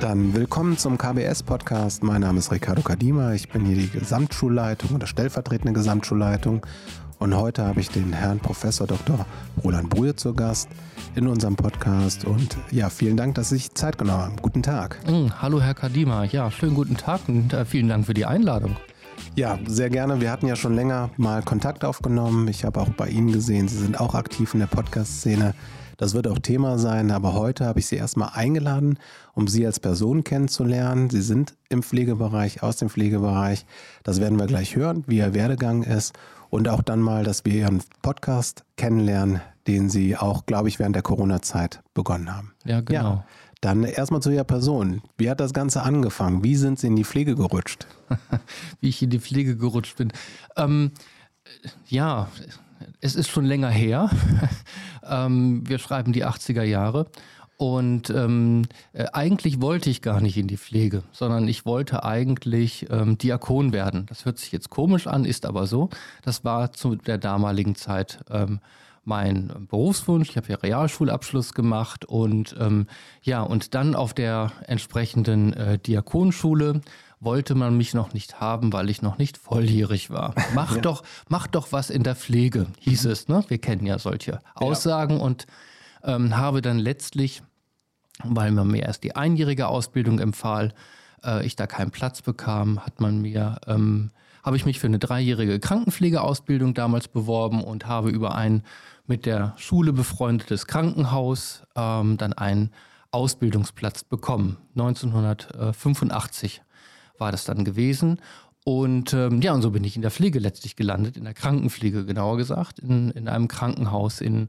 Dann willkommen zum KBS-Podcast. Mein Name ist Ricardo Kadima. Ich bin hier die Gesamtschulleitung oder stellvertretende Gesamtschulleitung. Und heute habe ich den Herrn Professor Dr. Roland Brühe zu Gast in unserem Podcast. Und ja, vielen Dank, dass Sie sich Zeit genommen haben. Guten Tag. Mm, hallo, Herr Kadima. Ja, schönen guten Tag und äh, vielen Dank für die Einladung. Ja, sehr gerne. Wir hatten ja schon länger mal Kontakt aufgenommen. Ich habe auch bei Ihnen gesehen, Sie sind auch aktiv in der Podcast-Szene. Das wird auch Thema sein, aber heute habe ich Sie erstmal eingeladen, um Sie als Person kennenzulernen. Sie sind im Pflegebereich, aus dem Pflegebereich. Das werden wir gleich hören, wie Ihr Werdegang ist. Und auch dann mal, dass wir Ihren Podcast kennenlernen, den Sie auch, glaube ich, während der Corona-Zeit begonnen haben. Ja, genau. Ja, dann erstmal zu Ihrer Person. Wie hat das Ganze angefangen? Wie sind Sie in die Pflege gerutscht? wie ich in die Pflege gerutscht bin. Ähm, ja, es ist schon länger her. ähm, wir schreiben die 80er Jahre. Und ähm, äh, eigentlich wollte ich gar nicht in die Pflege, sondern ich wollte eigentlich ähm, Diakon werden. Das hört sich jetzt komisch an, ist aber so. Das war zu der damaligen Zeit ähm, mein Berufswunsch. Ich habe ja Realschulabschluss gemacht und ähm, ja, und dann auf der entsprechenden äh, Diakonschule wollte man mich noch nicht haben, weil ich noch nicht volljährig war. Mach ja. doch, mach doch was in der Pflege, hieß es. Ne? Wir kennen ja solche Aussagen ja. und ähm, habe dann letztlich, weil man mir erst die einjährige Ausbildung empfahl, äh, ich da keinen Platz bekam, hat man mir ähm, habe ich mich für eine dreijährige Krankenpflegeausbildung damals beworben und habe über ein mit der Schule befreundetes Krankenhaus ähm, dann einen Ausbildungsplatz bekommen. 1985 war das dann gewesen. Und ähm, ja, und so bin ich in der Pflege letztlich gelandet, in der Krankenpflege genauer gesagt, in, in einem Krankenhaus in,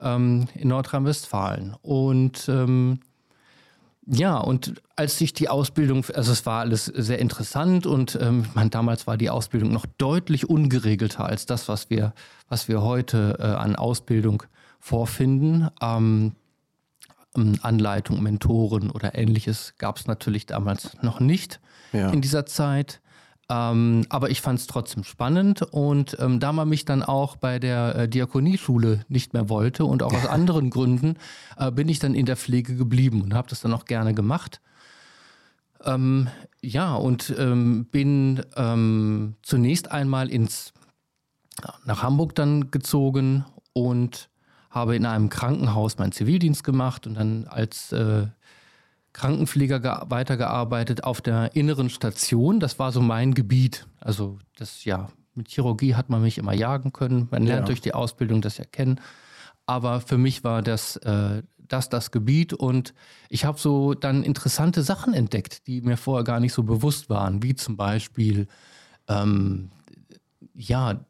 ähm, in Nordrhein-Westfalen. Und ähm, ja, und als sich die Ausbildung, also es war alles sehr interessant und ähm, man, damals war die Ausbildung noch deutlich ungeregelter als das, was wir, was wir heute äh, an Ausbildung vorfinden. Ähm, ähm, Anleitung, Mentoren oder ähnliches gab es natürlich damals noch nicht ja. in dieser Zeit. Ähm, aber ich fand es trotzdem spannend und ähm, da man mich dann auch bei der äh, Diakonieschule nicht mehr wollte und auch aus anderen Gründen, äh, bin ich dann in der Pflege geblieben und habe das dann auch gerne gemacht. Ähm, ja, und ähm, bin ähm, zunächst einmal ins, nach Hamburg dann gezogen und habe in einem Krankenhaus meinen Zivildienst gemacht und dann als äh, Krankenpfleger weitergearbeitet auf der inneren Station. Das war so mein Gebiet. Also das ja, mit Chirurgie hat man mich immer jagen können. Man lernt ja. durch die Ausbildung das erkennen. Aber für mich war das, äh, das das Gebiet und ich habe so dann interessante Sachen entdeckt, die mir vorher gar nicht so bewusst waren, wie zum Beispiel ähm, ja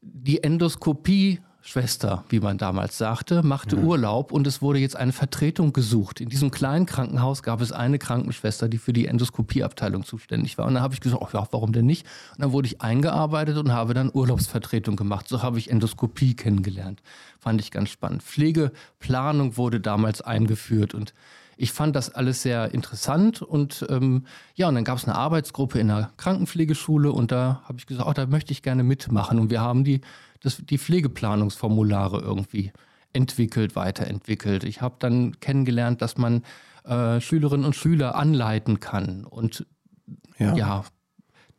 die Endoskopie Schwester, wie man damals sagte, machte mhm. Urlaub und es wurde jetzt eine Vertretung gesucht. In diesem kleinen Krankenhaus gab es eine Krankenschwester, die für die Endoskopieabteilung zuständig war. Und dann habe ich gesagt, ach ja, warum denn nicht? Und dann wurde ich eingearbeitet und habe dann Urlaubsvertretung gemacht. So habe ich Endoskopie kennengelernt. Fand ich ganz spannend. Pflegeplanung wurde damals eingeführt und ich fand das alles sehr interessant und ähm, ja, und dann gab es eine Arbeitsgruppe in der Krankenpflegeschule und da habe ich gesagt, oh, da möchte ich gerne mitmachen. Und wir haben die das, die Pflegeplanungsformulare irgendwie entwickelt, weiterentwickelt. Ich habe dann kennengelernt, dass man äh, Schülerinnen und Schüler anleiten kann. Und ja, ja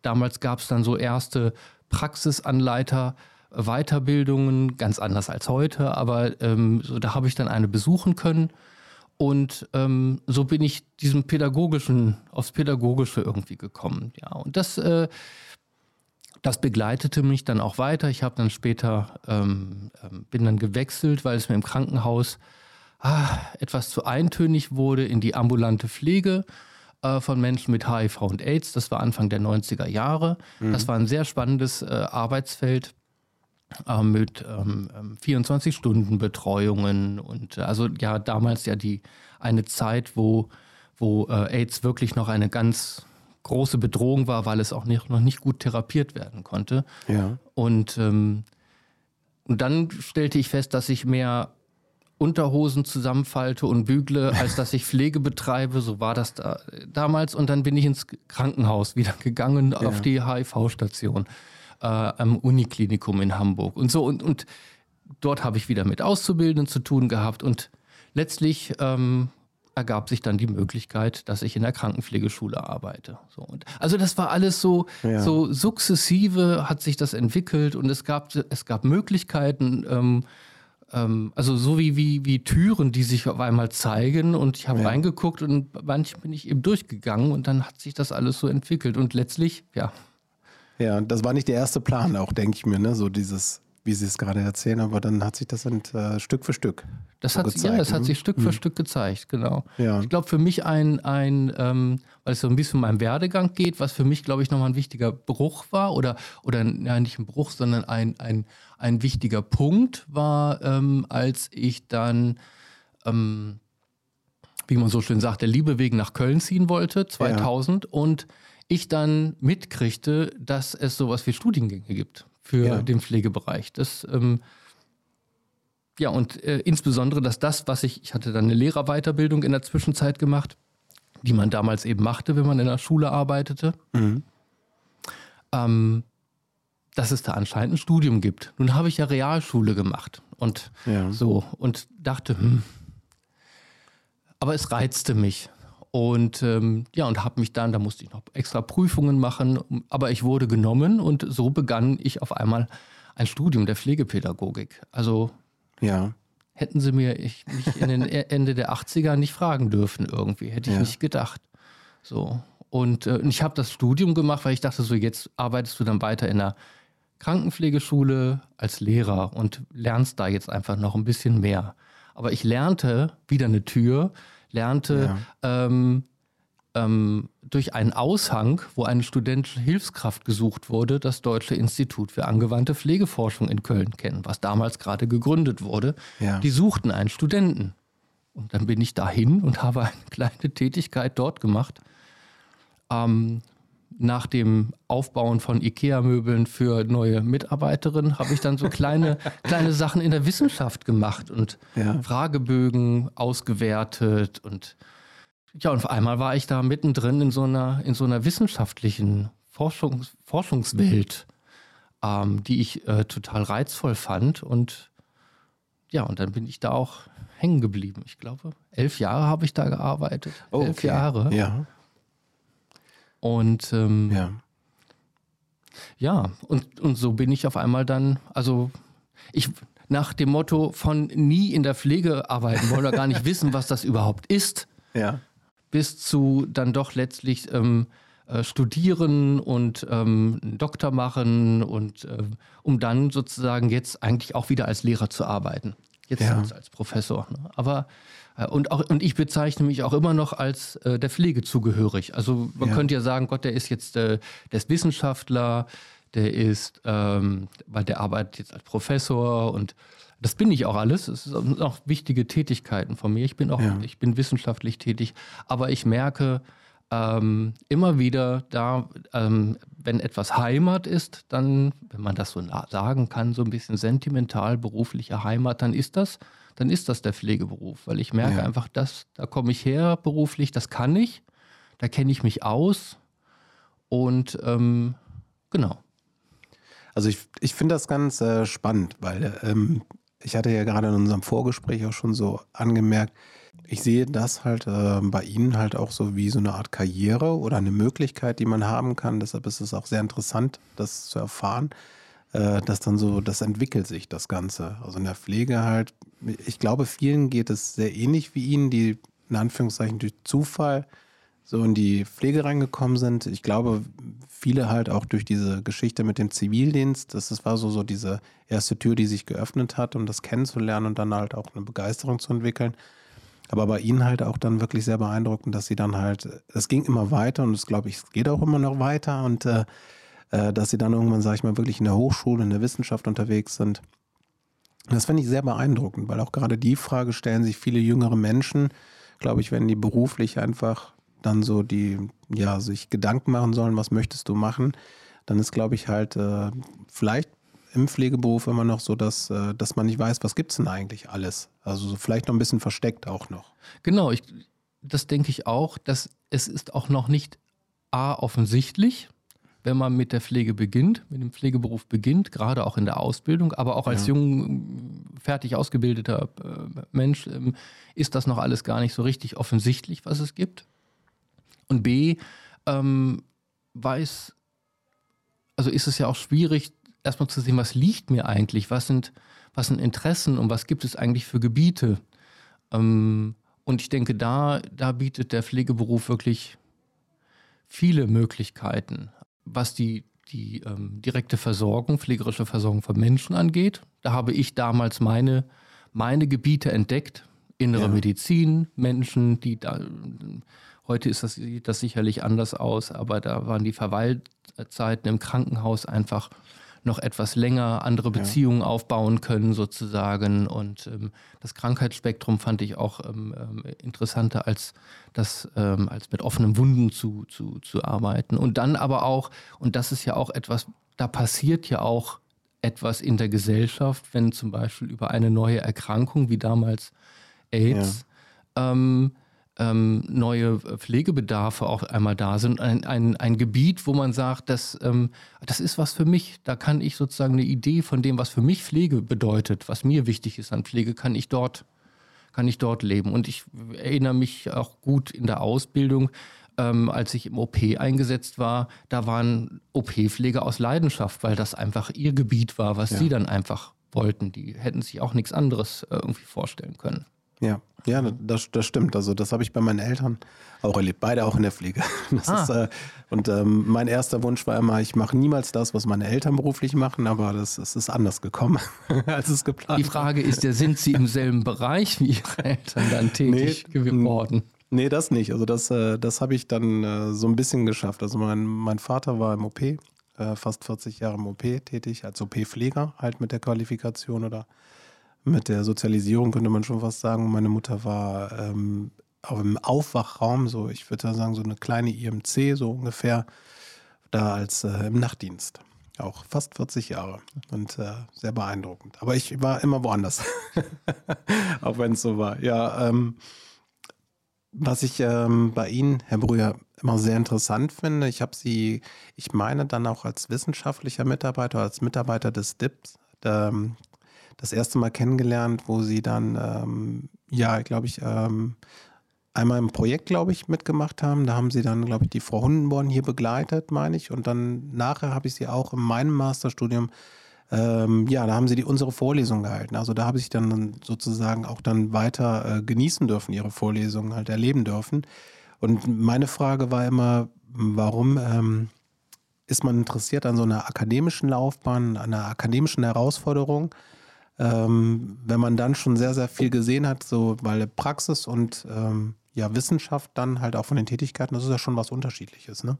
damals gab es dann so erste Praxisanleiter. Weiterbildungen, ganz anders als heute, aber ähm, so, da habe ich dann eine besuchen können. Und ähm, so bin ich diesem pädagogischen, aufs Pädagogische irgendwie gekommen. Ja, und das äh, das begleitete mich dann auch weiter. Ich habe dann später, ähm, ähm, bin dann gewechselt, weil es mir im Krankenhaus ah, etwas zu eintönig wurde in die ambulante Pflege äh, von Menschen mit HIV und AIDS. Das war Anfang der 90er Jahre. Mhm. Das war ein sehr spannendes äh, Arbeitsfeld äh, mit 24-Stunden-Betreuungen ähm, und äh, also ja damals ja die eine Zeit, wo, wo äh, AIDS wirklich noch eine ganz große Bedrohung war, weil es auch nicht, noch nicht gut therapiert werden konnte. Ja. Und, ähm, und dann stellte ich fest, dass ich mehr Unterhosen zusammenfalte und bügle, als dass ich Pflege betreibe. So war das da, damals. Und dann bin ich ins Krankenhaus wieder gegangen ja. auf die HIV-Station. Äh, am Uniklinikum in Hamburg und so. Und, und dort habe ich wieder mit Auszubildenden zu tun gehabt und letztlich ähm, ergab sich dann die Möglichkeit, dass ich in der Krankenpflegeschule arbeite. So, und also das war alles so, ja. so sukzessive hat sich das entwickelt und es gab, es gab Möglichkeiten, ähm, ähm, also so wie, wie, wie Türen, die sich auf einmal zeigen und ich habe ja. reingeguckt und manchmal bin ich eben durchgegangen und dann hat sich das alles so entwickelt und letztlich, ja. Ja, das war nicht der erste Plan auch, denke ich mir, ne? so dieses wie Sie es gerade erzählen, aber dann hat sich das ent, äh, Stück für Stück das hat, gezeigt. Ja, das hat ne? sich Stück für mhm. Stück gezeigt, genau. Ja. Ich glaube, für mich ein, ein ähm, weil es so ein bisschen um meinen Werdegang geht, was für mich, glaube ich, nochmal ein wichtiger Bruch war, oder, oder ja, nicht ein Bruch, sondern ein, ein, ein wichtiger Punkt war, ähm, als ich dann, ähm, wie man so schön sagt, der Liebe wegen nach Köln ziehen wollte, 2000, ja. und ich dann mitkriegte, dass es sowas wie Studiengänge gibt für ja. den Pflegebereich. Das, ähm, ja, und äh, insbesondere, dass das, was ich, ich hatte dann eine Lehrerweiterbildung in der Zwischenzeit gemacht, die man damals eben machte, wenn man in der Schule arbeitete, mhm. ähm, dass es da anscheinend ein Studium gibt. Nun habe ich ja Realschule gemacht und ja. so und dachte, hm, aber es reizte mich. Und ähm, ja, und habe mich dann, da musste ich noch extra Prüfungen machen, aber ich wurde genommen und so begann ich auf einmal ein Studium der Pflegepädagogik. Also ja. hätten sie mir ich, mich in den Ende der 80er nicht fragen dürfen irgendwie, hätte ich ja. nicht gedacht. So. Und äh, ich habe das Studium gemacht, weil ich dachte, so jetzt arbeitest du dann weiter in der Krankenpflegeschule als Lehrer und lernst da jetzt einfach noch ein bisschen mehr. Aber ich lernte wieder eine Tür, lernte ja. ähm, ähm, durch einen Aushang, wo eine studentische Hilfskraft gesucht wurde, das Deutsche Institut für angewandte Pflegeforschung in Köln kennen, was damals gerade gegründet wurde. Ja. Die suchten einen Studenten. Und dann bin ich dahin und habe eine kleine Tätigkeit dort gemacht. Ähm, nach dem Aufbauen von IKEA-Möbeln für neue Mitarbeiterinnen habe ich dann so kleine, kleine Sachen in der Wissenschaft gemacht und ja. Fragebögen ausgewertet und ja, und auf einmal war ich da mittendrin in so einer, in so einer wissenschaftlichen Forschungs, Forschungswelt, ähm, die ich äh, total reizvoll fand. Und ja, und dann bin ich da auch hängen geblieben. Ich glaube, elf Jahre habe ich da gearbeitet. Oh, elf okay. Jahre. Ja. Und ähm, ja. ja, und, und so bin ich auf einmal dann, also ich nach dem Motto von nie in der Pflege arbeiten wollen oder gar nicht wissen, was das überhaupt ist. Ja. Bis zu dann doch letztlich ähm, äh, studieren und ähm, einen Doktor machen und äh, um dann sozusagen jetzt eigentlich auch wieder als Lehrer zu arbeiten. Jetzt ja. als, als Professor. Ne? Aber äh, und, auch, und ich bezeichne mich auch immer noch als äh, der Pflege zugehörig. Also man ja. könnte ja sagen, Gott, der ist jetzt äh, der ist Wissenschaftler, der ist, ähm, weil der arbeitet jetzt als Professor und das bin ich auch alles. Es sind auch wichtige Tätigkeiten von mir. Ich bin auch, ja. ich bin wissenschaftlich tätig, aber ich merke ähm, immer wieder, da, ähm, wenn etwas Heimat ist, dann, wenn man das so sagen kann, so ein bisschen sentimental berufliche Heimat, dann ist das dann ist das der Pflegeberuf, weil ich merke ja. einfach, dass da komme ich her beruflich, das kann ich, da kenne ich mich aus und ähm, genau. Also ich, ich finde das ganz äh, spannend, weil ähm, ich hatte ja gerade in unserem Vorgespräch auch schon so angemerkt, ich sehe das halt äh, bei Ihnen halt auch so wie so eine Art Karriere oder eine Möglichkeit, die man haben kann. Deshalb ist es auch sehr interessant, das zu erfahren äh, dass dann so, das entwickelt sich das Ganze. Also in der Pflege halt, ich glaube, vielen geht es sehr ähnlich wie Ihnen, die in Anführungszeichen durch Zufall so in die Pflege reingekommen sind. Ich glaube, viele halt auch durch diese Geschichte mit dem Zivildienst. Das war so, so diese erste Tür, die sich geöffnet hat, um das kennenzulernen und dann halt auch eine Begeisterung zu entwickeln. Aber bei ihnen halt auch dann wirklich sehr beeindruckend, dass sie dann halt, es ging immer weiter und es glaube ich, es geht auch immer noch weiter und äh, äh, dass sie dann irgendwann, sage ich mal, wirklich in der Hochschule, in der Wissenschaft unterwegs sind. Das finde ich sehr beeindruckend, weil auch gerade die Frage stellen sich viele jüngere Menschen, glaube ich, wenn die beruflich einfach dann so die, ja, sich Gedanken machen sollen, was möchtest du machen, dann ist, glaube ich, halt äh, vielleicht im Pflegeberuf immer noch so, dass, äh, dass man nicht weiß, was gibt es denn eigentlich alles. Also so vielleicht noch ein bisschen versteckt auch noch. Genau, ich, das denke ich auch, dass es ist auch noch nicht A offensichtlich, wenn man mit der Pflege beginnt, mit dem Pflegeberuf beginnt, gerade auch in der Ausbildung, aber auch als ja. jung, fertig ausgebildeter äh, Mensch, ähm, ist das noch alles gar nicht so richtig offensichtlich, was es gibt. Und B, ähm, weiß, also ist es ja auch schwierig, erstmal zu sehen, was liegt mir eigentlich, was sind, was sind Interessen und was gibt es eigentlich für Gebiete. Ähm, und ich denke, da, da bietet der Pflegeberuf wirklich viele Möglichkeiten, was die, die ähm, direkte Versorgung, pflegerische Versorgung von Menschen angeht. Da habe ich damals meine, meine Gebiete entdeckt. Innere ja. Medizin, Menschen, die da, heute ist das, sieht das sicherlich anders aus, aber da waren die Verweilzeiten im Krankenhaus einfach noch etwas länger andere Beziehungen ja. aufbauen können sozusagen. Und ähm, das Krankheitsspektrum fand ich auch ähm, ähm, interessanter als das, ähm, als mit offenen Wunden zu, zu, zu arbeiten. Und dann aber auch, und das ist ja auch etwas, da passiert ja auch etwas in der Gesellschaft, wenn zum Beispiel über eine neue Erkrankung wie damals AIDS ja. ähm, ähm, neue Pflegebedarfe auch einmal da sind. Ein, ein, ein Gebiet, wo man sagt, das, ähm, das ist was für mich. Da kann ich sozusagen eine Idee von dem, was für mich Pflege bedeutet, was mir wichtig ist an Pflege, kann ich dort, kann ich dort leben. Und ich erinnere mich auch gut in der Ausbildung, ähm, als ich im OP eingesetzt war, da waren OP-Pfleger aus Leidenschaft, weil das einfach ihr Gebiet war, was ja. sie dann einfach wollten. Die hätten sich auch nichts anderes äh, irgendwie vorstellen können. Ja, ja, das, das stimmt. Also das habe ich bei meinen Eltern auch erlebt. Beide auch in der Pflege. Ah. Ist, äh, und ähm, mein erster Wunsch war immer, ich mache niemals das, was meine Eltern beruflich machen, aber das, das ist anders gekommen, als es geplant Die Frage ist ja, sind Sie im selben Bereich wie Ihre Eltern dann tätig nee, geworden? Nee, das nicht. Also das, äh, das habe ich dann äh, so ein bisschen geschafft. Also mein, mein Vater war im OP, äh, fast 40 Jahre im OP tätig, als OP-Pfleger, halt mit der Qualifikation oder mit der Sozialisierung, könnte man schon fast sagen. Meine Mutter war ähm, im Aufwachraum, so ich würde sagen, so eine kleine IMC, so ungefähr, da als äh, im Nachtdienst. Auch fast 40 Jahre und äh, sehr beeindruckend. Aber ich war immer woanders, auch wenn es so war. Ja, ähm, was ich ähm, bei Ihnen, Herr Brüher, immer sehr interessant finde, ich habe Sie, ich meine dann auch als wissenschaftlicher Mitarbeiter, als Mitarbeiter des DIPS, ähm, das erste Mal kennengelernt, wo sie dann, ähm, ja, glaube ich, ähm, einmal im Projekt, glaube ich, mitgemacht haben. Da haben sie dann, glaube ich, die Frau Hundenborn hier begleitet, meine ich. Und dann nachher habe ich sie auch in meinem Masterstudium, ähm, ja, da haben sie die, unsere Vorlesung gehalten. Also da habe ich dann sozusagen auch dann weiter äh, genießen dürfen, ihre Vorlesungen halt erleben dürfen. Und meine Frage war immer, warum ähm, ist man interessiert an so einer akademischen Laufbahn, an einer akademischen Herausforderung? Ähm, wenn man dann schon sehr, sehr viel gesehen hat, so weil Praxis und ähm, ja, Wissenschaft dann halt auch von den Tätigkeiten, das ist ja schon was Unterschiedliches, ne?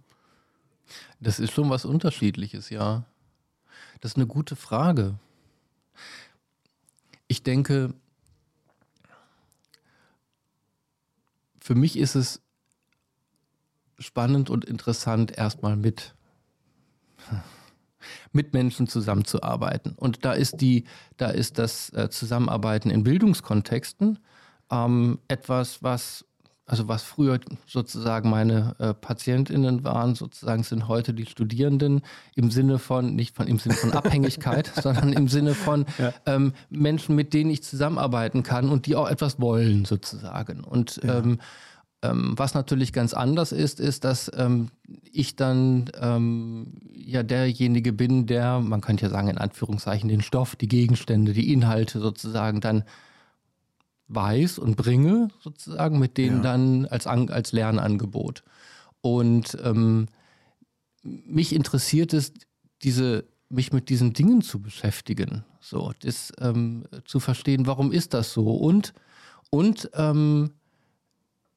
Das ist schon was Unterschiedliches, ja. Das ist eine gute Frage. Ich denke, für mich ist es spannend und interessant, erstmal mit mit Menschen zusammenzuarbeiten. Und da ist die, da ist das äh, Zusammenarbeiten in Bildungskontexten ähm, etwas, was also was früher sozusagen meine äh, PatientInnen waren, sozusagen sind heute die Studierenden im Sinne von, nicht von im Sinne von Abhängigkeit, sondern im Sinne von ja. ähm, Menschen, mit denen ich zusammenarbeiten kann und die auch etwas wollen, sozusagen. Und ja. ähm, ähm, was natürlich ganz anders ist, ist, dass ähm, ich dann ähm, ja derjenige bin, der, man könnte ja sagen, in Anführungszeichen, den Stoff, die Gegenstände, die Inhalte sozusagen dann weiß und bringe, sozusagen, mit denen ja. dann als, als Lernangebot. Und ähm, mich interessiert es, diese, mich mit diesen Dingen zu beschäftigen, so, das ähm, zu verstehen, warum ist das so und, und ähm,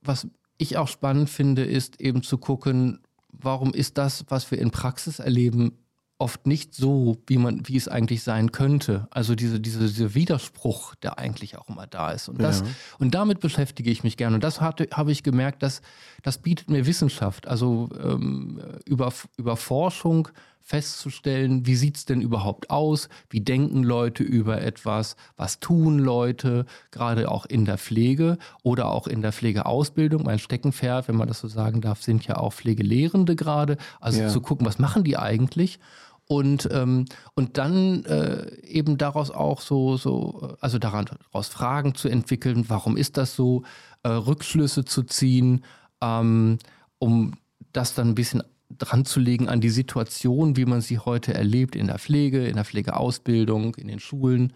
was ich auch spannend finde, ist eben zu gucken, warum ist das, was wir in Praxis erleben, oft nicht so, wie man, wie es eigentlich sein könnte. Also diese, diese, dieser Widerspruch, der eigentlich auch immer da ist. Und, das, ja. und damit beschäftige ich mich gerne. Und das hatte, habe ich gemerkt, dass das bietet mir Wissenschaft. Also ähm, über, über Forschung festzustellen, wie sieht es denn überhaupt aus, wie denken Leute über etwas, was tun Leute, gerade auch in der Pflege oder auch in der Pflegeausbildung. Mein Steckenpferd, wenn man das so sagen darf, sind ja auch Pflegelehrende gerade. Also ja. zu gucken, was machen die eigentlich und, ähm, und dann äh, eben daraus auch so, so, also daran daraus Fragen zu entwickeln, warum ist das so, äh, Rückschlüsse zu ziehen, ähm, um das dann ein bisschen dran zu legen an die Situation, wie man sie heute erlebt in der Pflege, in der Pflegeausbildung, in den Schulen.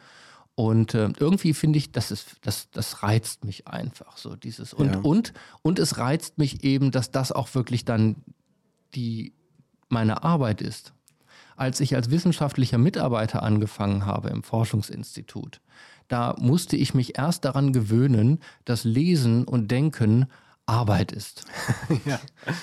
Und äh, irgendwie finde ich, das, ist, das, das reizt mich einfach so dieses. Und, ja. und, und es reizt mich eben, dass das auch wirklich dann die meine Arbeit ist als ich als wissenschaftlicher Mitarbeiter angefangen habe im Forschungsinstitut, da musste ich mich erst daran gewöhnen, dass Lesen und Denken Arbeit ist. ja.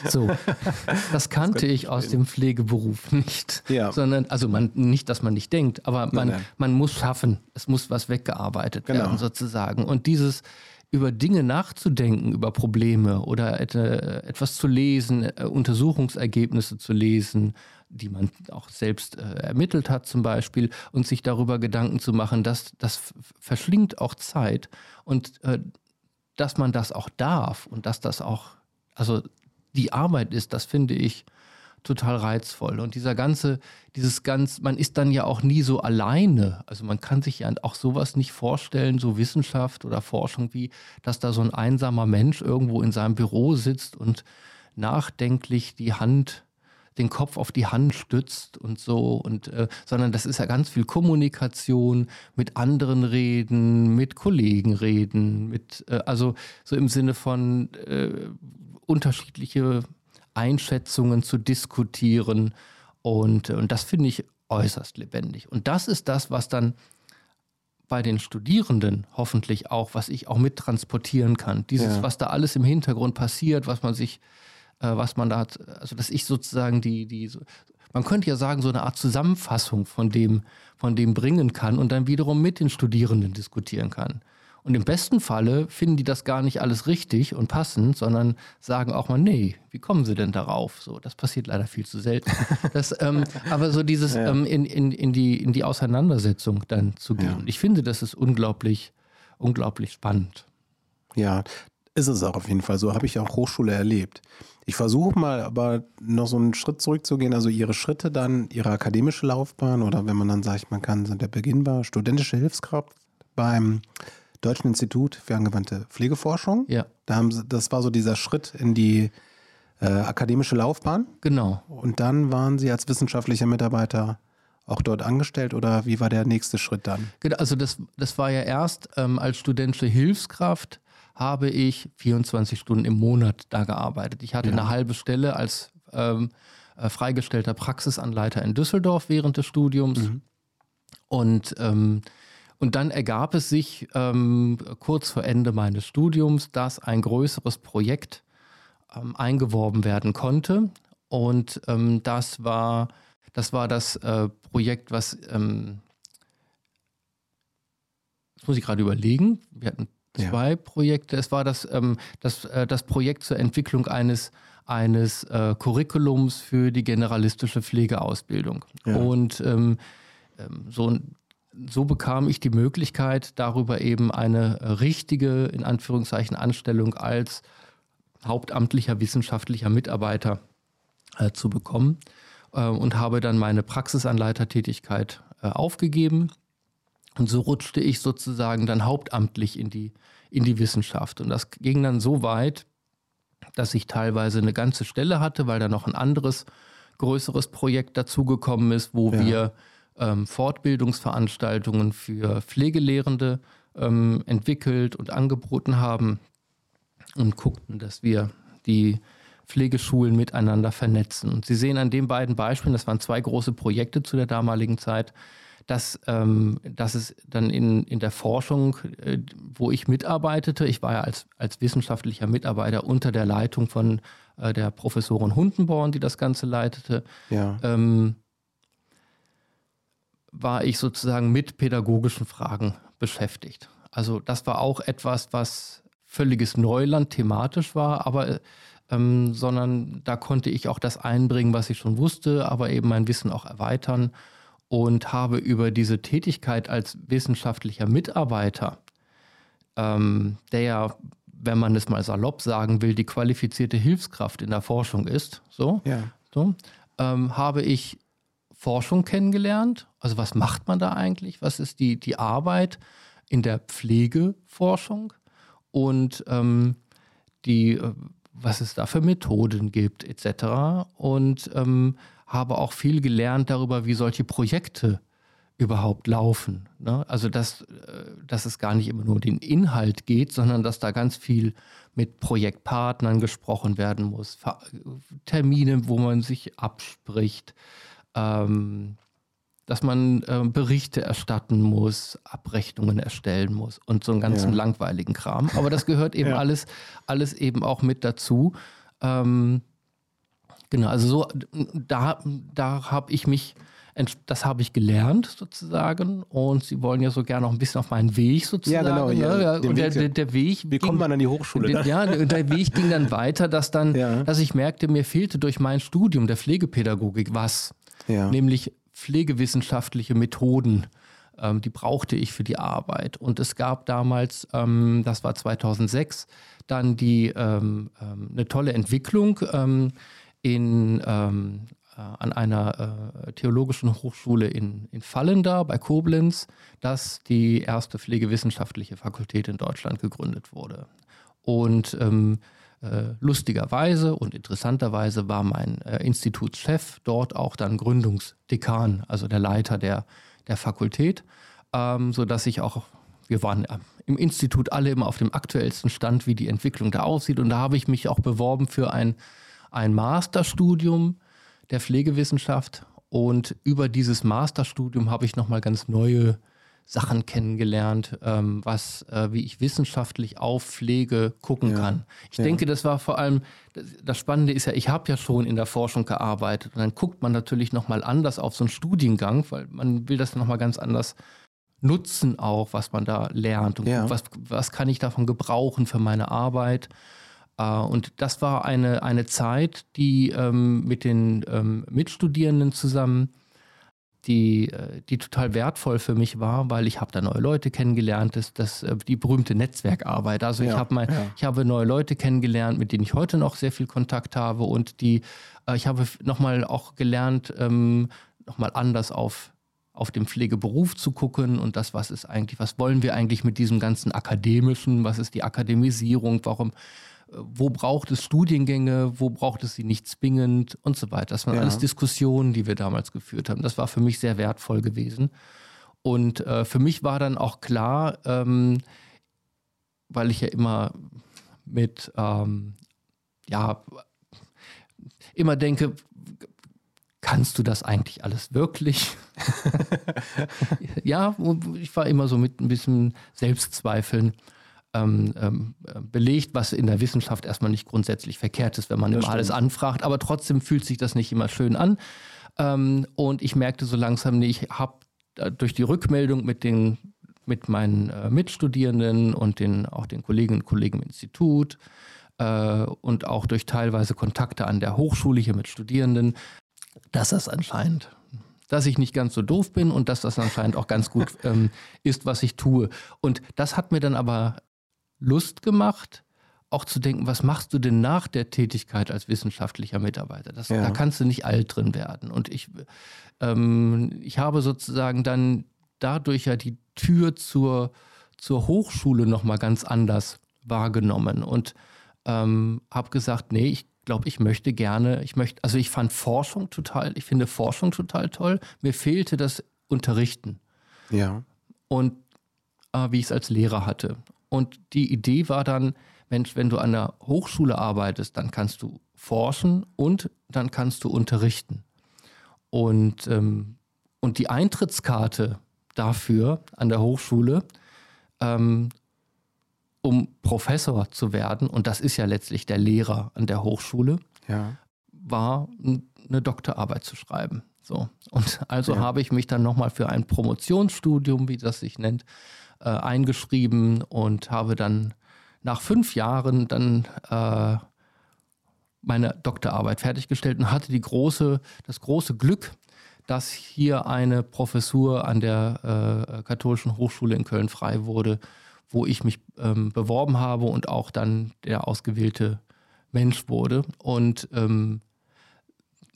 So, das kannte das ich aus dem Pflegeberuf nicht. Ja. Sondern, also man, nicht, dass man nicht denkt, aber man, nein, nein. man muss schaffen. Es muss was weggearbeitet genau. werden, sozusagen. Und dieses über Dinge nachzudenken, über Probleme oder etwas zu lesen, äh, Untersuchungsergebnisse zu lesen, die man auch selbst äh, ermittelt hat zum Beispiel, und sich darüber Gedanken zu machen, dass das verschlingt auch Zeit und äh, dass man das auch darf und dass das auch, also die Arbeit ist, das finde ich total reizvoll. Und dieser ganze, dieses ganz, man ist dann ja auch nie so alleine. Also man kann sich ja auch sowas nicht vorstellen, so Wissenschaft oder Forschung wie, dass da so ein einsamer Mensch irgendwo in seinem Büro sitzt und nachdenklich die Hand den Kopf auf die Hand stützt und so und äh, sondern das ist ja ganz viel Kommunikation, mit anderen reden, mit Kollegen reden, mit äh, also so im Sinne von äh, unterschiedliche Einschätzungen zu diskutieren und, und das finde ich äußerst lebendig und das ist das, was dann bei den Studierenden hoffentlich auch, was ich auch mittransportieren kann. Dieses, ja. was da alles im Hintergrund passiert, was man sich äh, was man da hat, also dass ich sozusagen die, die, man könnte ja sagen, so eine Art Zusammenfassung von dem, von dem bringen kann und dann wiederum mit den Studierenden diskutieren kann. Und im besten Falle finden die das gar nicht alles richtig und passend, sondern sagen auch mal, nee, wie kommen sie denn darauf? So, das passiert leider viel zu selten. Das, ähm, aber so dieses ja. ähm, in, in, in, die, in die Auseinandersetzung dann zu gehen. Ja. Ich finde, das ist unglaublich, unglaublich spannend. Ja, ist es auch auf jeden Fall. So habe ich auch Hochschule erlebt. Ich versuche mal aber noch so einen Schritt zurückzugehen, also Ihre Schritte dann, Ihre akademische Laufbahn oder wenn man dann sagt, man kann, der Beginn war studentische Hilfskraft beim Deutschen Institut für angewandte Pflegeforschung. Ja. Da haben Sie, das war so dieser Schritt in die äh, akademische Laufbahn. Genau. Und dann waren Sie als wissenschaftlicher Mitarbeiter auch dort angestellt oder wie war der nächste Schritt dann? Genau, also das, das war ja erst ähm, als studentische Hilfskraft habe ich 24 Stunden im Monat da gearbeitet. Ich hatte ja. eine halbe Stelle als ähm, äh, freigestellter Praxisanleiter in Düsseldorf während des Studiums. Mhm. Und, ähm, und dann ergab es sich ähm, kurz vor Ende meines Studiums, dass ein größeres Projekt ähm, eingeworben werden konnte. Und ähm, das war das, war das äh, Projekt, was ähm, das muss ich gerade überlegen. Wir hatten zwei ja. Projekte. Es war das, ähm, das, äh, das Projekt zur Entwicklung eines, eines äh, Curriculums für die generalistische Pflegeausbildung. Ja. Und ähm, ähm so, so bekam ich die Möglichkeit, darüber eben eine richtige, in Anführungszeichen, Anstellung als hauptamtlicher wissenschaftlicher Mitarbeiter äh, zu bekommen äh, und habe dann meine Praxisanleitertätigkeit äh, aufgegeben und so rutschte ich sozusagen dann hauptamtlich in die, in die Wissenschaft. Und das ging dann so weit, dass ich teilweise eine ganze Stelle hatte, weil da noch ein anderes, größeres Projekt dazugekommen ist, wo ja. wir ähm, Fortbildungsveranstaltungen für Pflegelehrende ähm, entwickelt und angeboten haben und guckten, dass wir die Pflegeschulen miteinander vernetzen. Und Sie sehen an den beiden Beispielen, das waren zwei große Projekte zu der damaligen Zeit, dass, ähm, dass es dann in, in der Forschung, äh, wo ich mitarbeitete, ich war ja als, als wissenschaftlicher Mitarbeiter unter der Leitung von äh, der Professorin Hundenborn, die das Ganze leitete, ja. ähm, war ich sozusagen mit pädagogischen Fragen beschäftigt. Also das war auch etwas, was völliges Neuland thematisch war, aber ähm, sondern da konnte ich auch das einbringen, was ich schon wusste, aber eben mein Wissen auch erweitern und habe über diese Tätigkeit als wissenschaftlicher Mitarbeiter, ähm, der ja, wenn man es mal salopp sagen will, die qualifizierte Hilfskraft in der Forschung ist, so, ja. so ähm, habe ich Forschung kennengelernt. Also was macht man da eigentlich? Was ist die, die Arbeit in der Pflegeforschung? Und ähm, die, äh, was es da für Methoden gibt, etc. Und ähm, habe auch viel gelernt darüber, wie solche Projekte überhaupt laufen. Ne? Also dass, äh, dass es gar nicht immer nur den Inhalt geht, sondern dass da ganz viel mit Projektpartnern gesprochen werden muss, Termine, wo man sich abspricht, ähm, dass man äh, Berichte erstatten muss, Abrechnungen erstellen muss und so einen ganzen ja. langweiligen Kram. Aber das gehört eben ja. alles, alles eben auch mit dazu. Ähm, genau, also so, da, da habe ich mich, das habe ich gelernt sozusagen und sie wollen ja so gerne noch ein bisschen auf meinen Weg sozusagen. Ja, genau. Ja, ja. Und der, der, der, Weg. Wie ging, kommt man an die Hochschule? Der, ja, der Weg ging dann weiter, dass dann, ja. dass ich merkte, mir fehlte durch mein Studium der Pflegepädagogik was. Ja. Nämlich pflegewissenschaftliche Methoden. Ähm, die brauchte ich für die Arbeit. Und es gab damals, ähm, das war 2006, dann die ähm, eine tolle Entwicklung in, ähm, äh, an einer äh, theologischen Hochschule in, in Fallen da bei Koblenz, dass die erste pflegewissenschaftliche Fakultät in Deutschland gegründet wurde. Und ähm, äh, lustigerweise und interessanterweise war mein äh, Institutschef dort auch dann Gründungsdekan, also der Leiter der, der Fakultät, ähm, sodass ich auch, wir waren äh, im Institut alle immer auf dem aktuellsten Stand, wie die Entwicklung da aussieht. Und da habe ich mich auch beworben für ein, ein Masterstudium der Pflegewissenschaft. Und über dieses Masterstudium habe ich nochmal ganz neue Sachen kennengelernt, ähm, was, äh, wie ich wissenschaftlich auf Pflege gucken ja. kann. Ich ja. denke, das war vor allem, das, das Spannende ist ja, ich habe ja schon in der Forschung gearbeitet und dann guckt man natürlich nochmal anders auf so einen Studiengang, weil man will das nochmal ganz anders nutzen auch, was man da lernt und ja. was, was kann ich davon gebrauchen für meine Arbeit. Uh, und das war eine, eine Zeit, die ähm, mit den ähm, Mitstudierenden zusammen die, äh, die total wertvoll für mich war, weil ich habe da neue Leute kennengelernt, das, das, äh, die berühmte Netzwerkarbeit. Also ja, ich, hab mal, ja. ich habe neue Leute kennengelernt, mit denen ich heute noch sehr viel Kontakt habe und die, äh, ich habe nochmal auch gelernt, ähm, nochmal anders auf auf den Pflegeberuf zu gucken und das, was ist eigentlich, was wollen wir eigentlich mit diesem ganzen Akademischen, was ist die Akademisierung, warum wo braucht es Studiengänge, wo braucht es sie nicht zwingend und so weiter. Das waren ja. alles Diskussionen, die wir damals geführt haben. Das war für mich sehr wertvoll gewesen. Und äh, für mich war dann auch klar, ähm, weil ich ja immer mit, ähm, ja, immer denke, kannst du das eigentlich alles wirklich? ja, ich war immer so mit ein bisschen Selbstzweifeln ähm, ähm, belegt, was in der Wissenschaft erstmal nicht grundsätzlich verkehrt ist, wenn man immer alles anfragt. Aber trotzdem fühlt sich das nicht immer schön an. Ähm, und ich merkte so langsam, nee, ich habe durch die Rückmeldung mit den mit meinen äh, Mitstudierenden und den, auch den Kolleginnen und Kollegen im Institut äh, und auch durch teilweise Kontakte an der Hochschule hier mit Studierenden, dass das anscheinend dass ich nicht ganz so doof bin und dass das anscheinend auch ganz gut ähm, ist, was ich tue. Und das hat mir dann aber Lust gemacht, auch zu denken, was machst du denn nach der Tätigkeit als wissenschaftlicher Mitarbeiter? Das, ja. Da kannst du nicht alt drin werden. Und ich, ähm, ich habe sozusagen dann dadurch ja die Tür zur, zur Hochschule nochmal ganz anders wahrgenommen und ähm, habe gesagt, nee, ich glaube, ich möchte gerne, ich möchte, also ich fand Forschung total, ich finde Forschung total toll. Mir fehlte das Unterrichten. Ja. Und äh, wie ich es als Lehrer hatte. Und die Idee war dann, Mensch, wenn du an der Hochschule arbeitest, dann kannst du forschen und dann kannst du unterrichten. Und, ähm, und die Eintrittskarte dafür an der Hochschule, ähm, um Professor zu werden, und das ist ja letztlich der Lehrer an der Hochschule, ja. war eine Doktorarbeit zu schreiben. So. Und also ja. habe ich mich dann nochmal für ein Promotionsstudium, wie das sich nennt, äh, eingeschrieben und habe dann nach fünf Jahren dann äh, meine Doktorarbeit fertiggestellt und hatte die große, das große Glück, dass hier eine Professur an der äh, Katholischen Hochschule in Köln frei wurde, wo ich mich ähm, beworben habe und auch dann der ausgewählte Mensch wurde. Und ähm,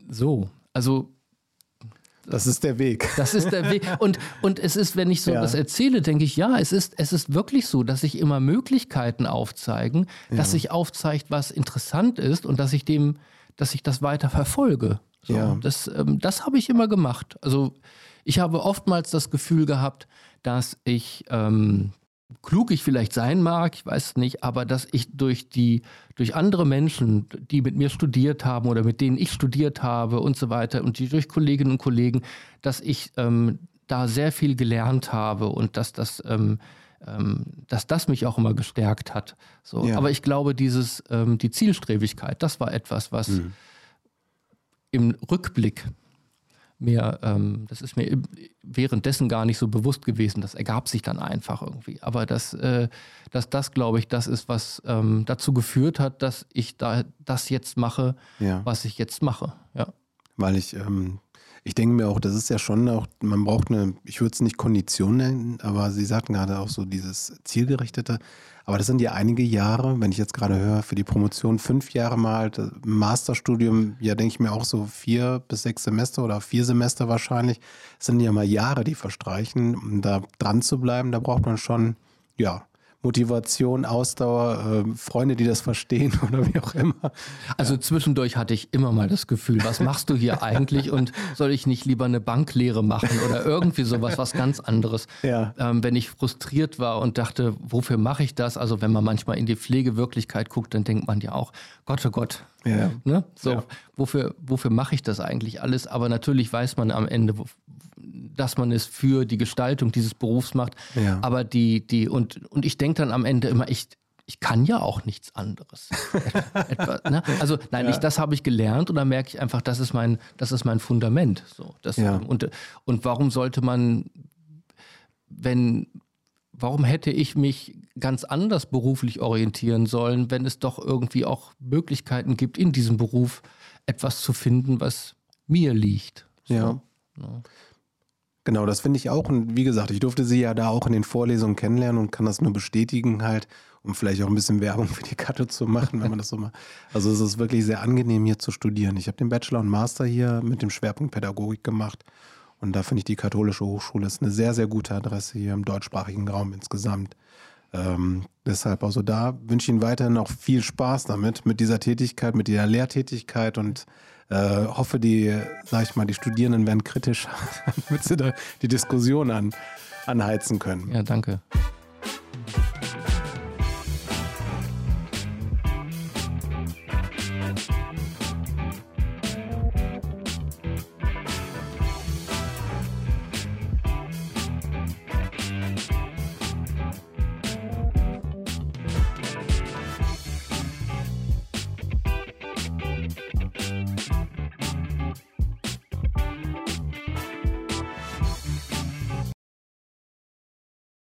so, also das ist der Weg. Das ist der Weg. Und, und es ist, wenn ich so ja. das erzähle, denke ich, ja, es ist, es ist wirklich so, dass sich immer Möglichkeiten aufzeigen, ja. dass sich aufzeigt, was interessant ist und dass ich dem, dass ich das weiter verfolge. So, ja. Das, ähm, das habe ich immer gemacht. Also ich habe oftmals das Gefühl gehabt, dass ich ähm, klug ich vielleicht sein mag, ich weiß nicht, aber dass ich durch die, durch andere Menschen, die mit mir studiert haben oder mit denen ich studiert habe und so weiter und die durch Kolleginnen und Kollegen, dass ich ähm, da sehr viel gelernt habe und dass das, ähm, ähm, dass das mich auch immer gestärkt hat. So. Ja. Aber ich glaube, dieses, ähm, die Zielstrebigkeit, das war etwas, was mhm. im Rückblick mir, ähm, das ist mir währenddessen gar nicht so bewusst gewesen. Das ergab sich dann einfach irgendwie. Aber dass, äh, dass das, glaube ich, das ist, was ähm, dazu geführt hat, dass ich da das jetzt mache, ja. was ich jetzt mache. Ja. Weil ich, ähm, ich denke mir auch, das ist ja schon auch, man braucht eine, ich würde es nicht Kondition nennen, aber Sie sagten gerade auch so dieses zielgerichtete. Aber das sind ja einige Jahre, wenn ich jetzt gerade höre, für die Promotion fünf Jahre mal, Masterstudium, ja, denke ich mir auch so vier bis sechs Semester oder vier Semester wahrscheinlich. Das sind ja mal Jahre, die verstreichen. Um da dran zu bleiben, da braucht man schon, ja, Motivation, Ausdauer, äh, Freunde, die das verstehen oder wie auch immer. Also zwischendurch hatte ich immer mal das Gefühl, was machst du hier eigentlich und soll ich nicht lieber eine Banklehre machen oder irgendwie sowas, was ganz anderes. Ja. Ähm, wenn ich frustriert war und dachte, wofür mache ich das? Also wenn man manchmal in die Pflegewirklichkeit guckt, dann denkt man ja auch, Gott, oh Gott, ja. Ne? So, ja. wofür, wofür mache ich das eigentlich alles? Aber natürlich weiß man am Ende, dass man es für die Gestaltung dieses Berufs macht. Ja. Aber die, die, und, und ich denke dann am Ende immer, ich, ich kann ja auch nichts anderes. Etwa, ne? Also nein, ja. ich, das habe ich gelernt und da merke ich einfach, das ist mein, das ist mein Fundament. So, das, ja. und, und warum sollte man, wenn, warum hätte ich mich ganz anders beruflich orientieren sollen, wenn es doch irgendwie auch Möglichkeiten gibt, in diesem Beruf etwas zu finden, was mir liegt. So, ja. Ne? Genau, das finde ich auch. Und wie gesagt, ich durfte sie ja da auch in den Vorlesungen kennenlernen und kann das nur bestätigen halt, um vielleicht auch ein bisschen Werbung für die Karte zu machen, wenn man das so macht. Also es ist wirklich sehr angenehm hier zu studieren. Ich habe den Bachelor und Master hier mit dem Schwerpunkt Pädagogik gemacht. Und da finde ich die katholische Hochschule ist eine sehr, sehr gute Adresse hier im deutschsprachigen Raum insgesamt. Ähm, deshalb also da wünsche ich Ihnen weiterhin auch viel Spaß damit, mit dieser Tätigkeit, mit dieser Lehrtätigkeit und äh, hoffe, die, sag ich mal, die Studierenden werden kritisch, damit sie da die Diskussion an, anheizen können. Ja, danke.